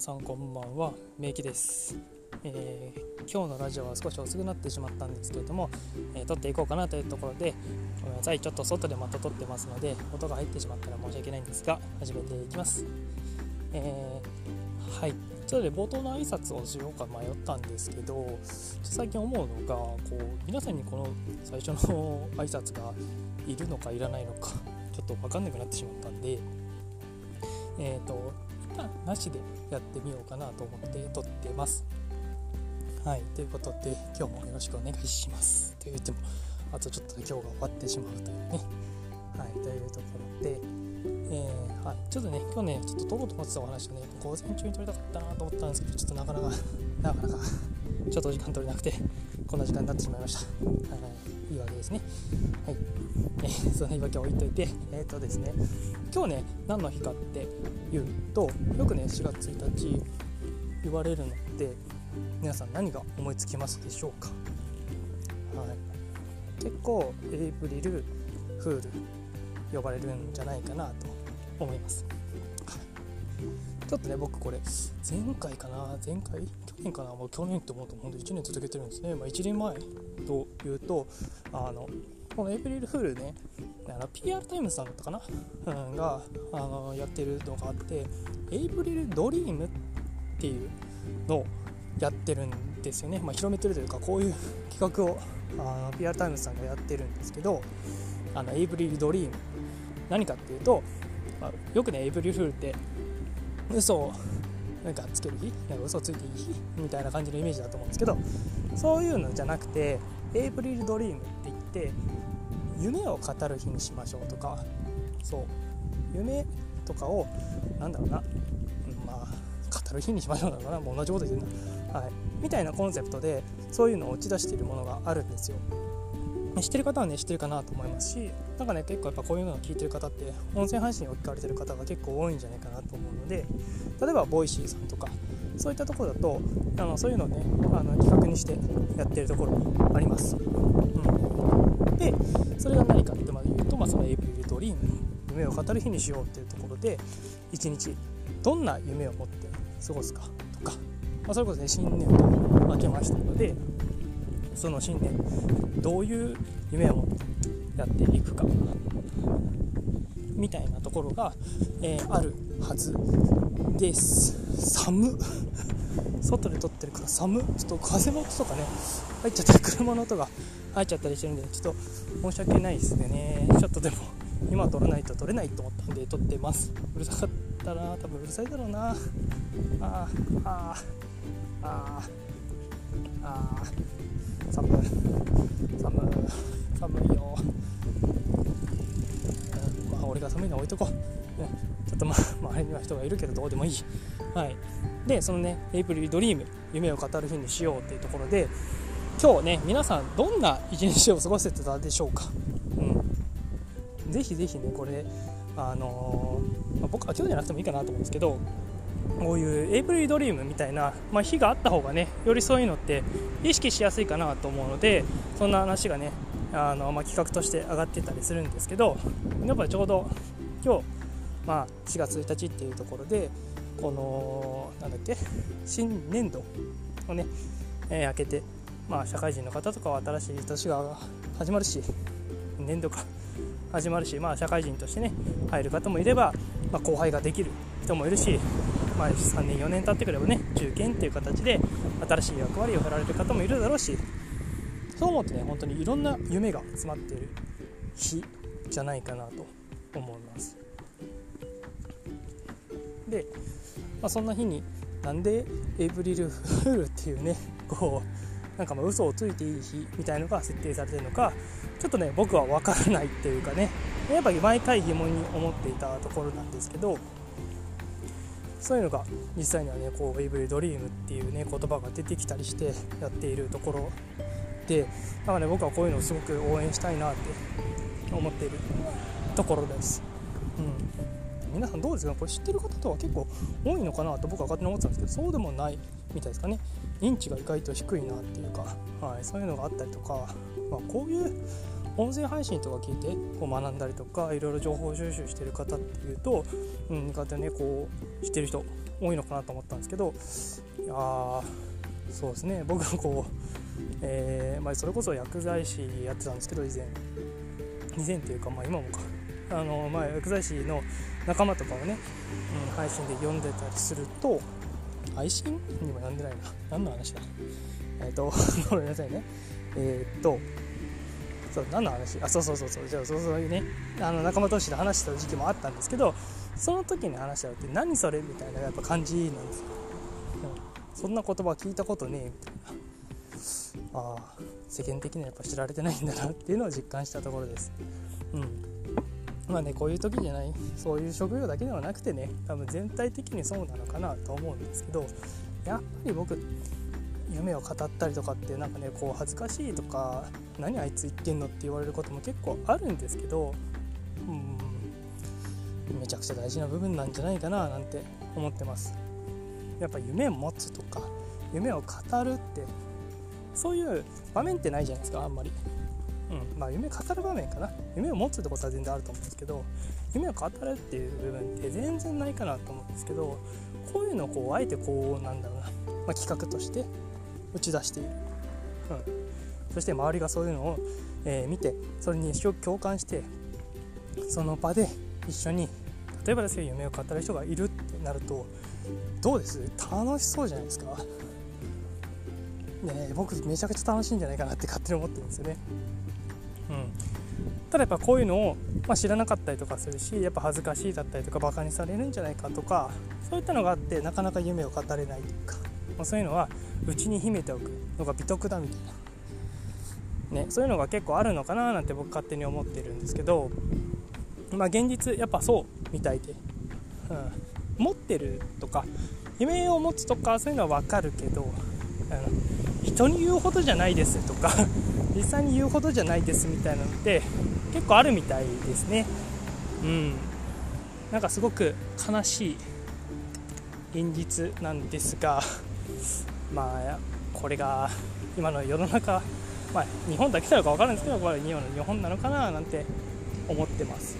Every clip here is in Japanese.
さんこんばんは。めいきです、えー、今日のラジオは少し遅くなってしまったんですけれども、えー、撮っていこうかなというところでごめんなさい。ちょっと外でまた撮ってますので音が入ってしまったら申し訳ないんですが始めていきます、えー、はい。ちょっとで冒頭の挨拶をしようか迷ったんですけど最近思うのがこう皆さんにこの最初の挨拶がいるのかいらないのかちょっと分かんなくなってしまったんでえっ、ー、なしでやってみようかなと思って撮ってます。はい、ということで今日もよろしくお願いします。と言ってもあとちょっとで今日が終わってしまうというね。はい、というところで、えー、はい、ちょっとね今日ねちょっと撮ろうと思ってたお話をね午前中に撮りたかったなと思ったんですけどちょっとなかなかなかなかちょっと時間取れなくてこんな時間になってしまいました。はいいいわけですね。はい。えー、その言い訳は置いといて、えっ、ー、とですね、今日ね、何の日かっていうと、よくね、4月1日言われるのって、皆さん何が思いつきますでしょうか？はい。結構、エイプリルフール呼ばれるんじゃないかなと思います。ちょっとね、僕これ、前回かな、前回去年かな、もう去年って思うと、本当1年続けてるんですね。まあ、1年前というと、あの、このエイプリルフールね、PR タイムズさんだったかな、うん、があのやってるのがあって、エイプリルドリームっていうのをやってるんですよね。まあ、広めてるというか、こういう 企画をあの PR タイムズさんがやってるんですけど、あのエイプリルドリーム、何かっていうと、まあ、よくね、エイプリルフールって嘘をなんかつける日？なんか嘘ついていい日？みたいな感じのイメージだと思うんですけどそういうのじゃなくてエイプリルドリームって言って夢を語る日にしましょうとかそう。夢とかをなんだろうな、まあ語る日にしましょうなのかな。もう同じこと言うな、はい、みたいなコンセプトでそういうのを打ち出しているものがあるんですよ。知ってる方はね知ってるかなと思いますしなんかね結構やっぱこういうのを聞いてる方って音声配信を聞かれてる方が結構多いんじゃないかなと思で例えば Voicy さんとかそういったところだとあのそういうのをねあの企画にしてやってるところもあります、うん、でそれが何かってまで言うと、まあ、そのエイプリルドリーム夢を語る日にしようっていうところで一日どんな夢を持って過ごすかとか、まあ、それこそね新年度明けましたのでその新年どういう夢を持ってやっていくか。みたいなところが、えー、あるはずです。寒 外で撮ってるから寒ちょっと風の音とかね入っちゃったり車の音が入っちゃったりしてるんでちょっと申し訳ないですねちょっとでも今撮らないと撮れないと思ったんで撮ってます。うるさかったな。多分うるさいだろうな。あーあーあーあー。寒い寒い寒いよ、俺が寒いの置いとこう、ね、ちょっとまあ 周りには人がいるけどどうでもいい。はい。でそのねエイプリルドリーム夢を語る日にしようっていうところで今日ね皆さんどんな一日を過ごせてたでしょうか。うん。ぜひぜひねこれあのー、まあ、僕は今日じゃなくてもいいかなと思うんですけどこういうエイプリルドリームみたいな、まあ、日があった方がねよりそういうのって意識しやすいかなと思うのでそんな話がねあの、まあ、企画として上がってたりするんですけどやっぱちょうど今日、まあ、4月1日っていうところでこのなんだっけ新年度をね、えー、明けて、まあ、社会人の方とかは新しい年が始まるし年度が始まるし、まあ、社会人としてね入る方もいれば、まあ、後輩ができる人もいるしまあ、3年4年経ってくればね中堅っていう形で新しい役割を振られる方もいるだろうしそう思ってね本当にいろんな夢が詰まっている日じゃないかなと思います。で、まあ、そんな日になんでエイプリルフールっていうねこうなんかまあ嘘をついていい日みたいのが設定されてるのかちょっとね僕は分からないっていうかねやっぱり毎回疑問に思っていたところなんですけどそういうのが実際にはねこうウェイブリドリームっていうね言葉が出てきたりしてやっているところでだからね僕はこういうのをすごく応援したいなって思っているところです。うん、皆さんどうですかこれ知ってる方とは結構多いのかなと僕は勝手に思ってたんですけどそうでもないみたいですかね。認知が意外と低いなっていうか、はい、そういうのがあったりとか、まあ、こういう音声配信とか聞いてこう学んだりとかいろいろ情報収集してる方っていうと、うん、こうやってねこう知ってる人多いのかなと思ったんですけどいやそうですね。僕がこう、えーまあ、それこそ薬剤師やってたんですけど以前。以前っていうか、まあ、今もか。あの、まあ、薬剤師の仲間とかをね、うん、配信で読んでたりすると配信にも読んでないな。何の話だ。えっ、ー、とごめんなさいね。えー、っとそう何の話？あそうそうそうそう。じゃあそうそういうねあの仲間同士で話した時期もあったんですけどその時に話し合うって何それ？みたいなやっぱ感じなんですよ、うん、そんな言葉聞いたことねえ。みたいなああ世間的にはやっぱ知られてないんだなっていうのを実感したところです。うん。まあねこういう時じゃないそういう職業だけではなくてね多分全体的にそうなのかなと思うんですけどやっぱり僕夢を語ったりとかってなんかねこう恥ずかしいとか何あいつ言ってんのって言われることも結構あるんですけどうんめちゃくちゃ大事な部分なんじゃないかななんて思ってます。やっぱ夢を持つとか夢を語るってそういう場面ってないじゃないですかあんまり。うんまあ夢語る場面かな。夢を持つってことは全然あると思うんですけど夢を語るっていう部分って全然ないかなと思うんですけどこういうのをこうあえてこうなんだろうな、まあ、企画として打ち出している、うん、そして周りがそういうのを、えー、見てそれに共感してその場で一緒に例えばですけど夢を語る人がいるってなるとどうです？楽しそうじゃないですか。ね僕めちゃくちゃ楽しいんじゃないかなって勝手に思ってるんですよね。うん。ただやっぱこういうのを、まあ、知らなかったりとかするしやっぱ恥ずかしいだったりとかバカにされるんじゃないかとかそういったのがあってなかなか夢を語れないというか、まあ、そういうのは内に秘めておくのが美徳だみたいな、ね、そういうのが結構あるのかななんて僕勝手に思ってるんですけどまあ現実やっぱそうみたいで、うん、持ってるとか夢を持つとかそういうのは分かるけど、人に言うほどじゃないですとか 実際に言うほどじゃないですみたいなのって結構あるみたいですね。うん。なんかすごく悲しい現実なんですが まあこれが今の世の中、まあ、日本だけなのか分からないんですけどこれ今の日本なのかななんて思ってます。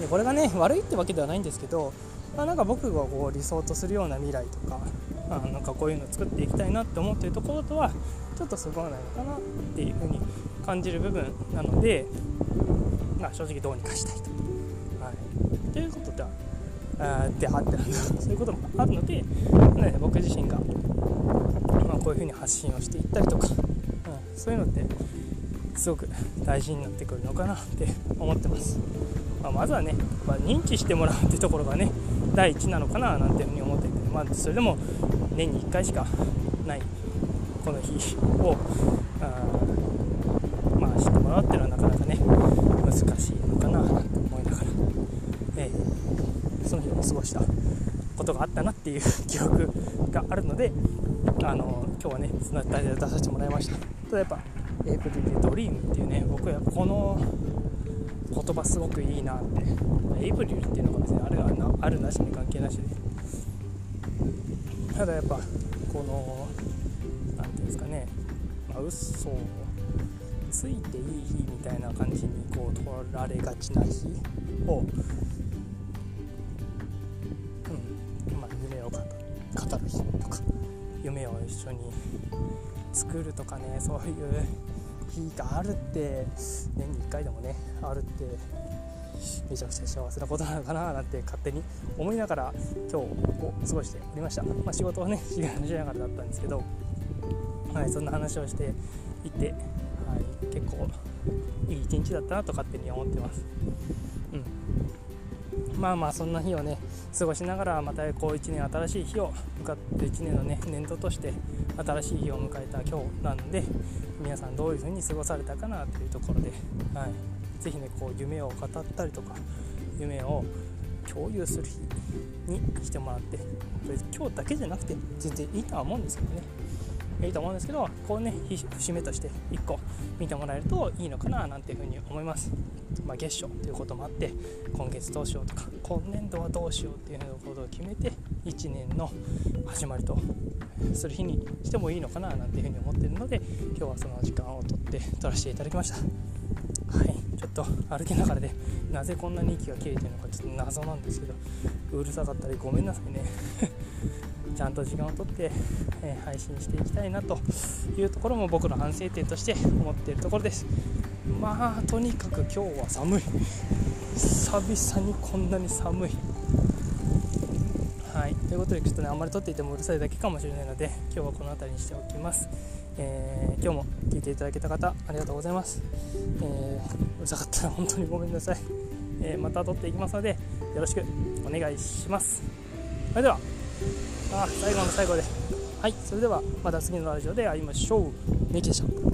でこれがね悪いってわけではないんですけど、まあ、なんか僕がこう理想とするような未来とかあなんかこういうの作っていきたいなって思ってるところとはちょっとそこはないのかなっていうふうに感じる部分なので、まあ、正直どうにかしたいと。はい、ということであであってなんだ。そういうこともあるので、ね、僕自身がまあ、こういうふうに発信をしていったりとか、うん、そういうのってすごく大事になってくるのかなって思ってます、まあ、まずはね、まあ、認知してもらうっていうところがね第一なのかななんていうふうに、まあ、それでも年に1回しかないこの日をあまあ知ってもらうっていうのはなかなかね難しいのかななんて思いながら、えー、その日を過ごしたことがあったなっていう 記憶があるのであの今日はねその題で出させてもらいました。ただやっぱエイプリルドリームっていうね僕はこの言葉すごくいいなってエイプリルっていうのが別にあるあるなしに関係なしでただやっぱこの何ていうんですかね、まあ、嘘をついていい日みたいな感じにこう取られがちな日を、うんまあ、夢を語る日とか夢を一緒に作るとかねそういう日があるって年に1回でもねあるってめちゃくちゃ幸せなことなのかななんて勝手に思いながら今日を過ごしておりました、まあ、仕事をねしながらだったんですけど、はい、そんな話をしていて、はい、結構いい一日だったなと勝手に思ってます。うんまあまあそんな日をね過ごしながらまたこう1年新しい日をかって1年のね年度として新しい日を迎えた今日なので皆さんどういう風に過ごされたかなというところで、はい、ぜひねこう夢を語ったりとか夢を共有する日にしてもらって今日だけじゃなくて全然いいとは思うんですけどね。いいと思うんですけどこうね節目として1個見てもらえるといいのかななんていうふうに思います、まあ、月初ということもあって今月どうしようとか今年度はどうしようっていうようなことを決めて1年の始まりとする日にしてもいいのかななんていうふうに思ってるので今日はその時間をとって撮らせていただきました。はい。ちょっと歩きながらで、なぜこんなに息が切れてるのかちょっと謎なんですけどうるさかったりごめんなさいね。ちゃんと時間をとって、えー、配信していきたいなというところも僕の反省点として思っているところです。まあとにかく今日は寒い。久々にこんなに寒い。はい。ということでちょっとねあんまり撮っていてもうるさいだけかもしれないので今日はこの辺りにしておきます。えー、今日も聞いていただけた方ありがとうございます、えー、うるさかったら本当にごめんなさい、えー、また撮っていきますのでよろしくお願いします。それではあ最後の最後で。はい。それではまた次のラジオで会いましょう。メキでした。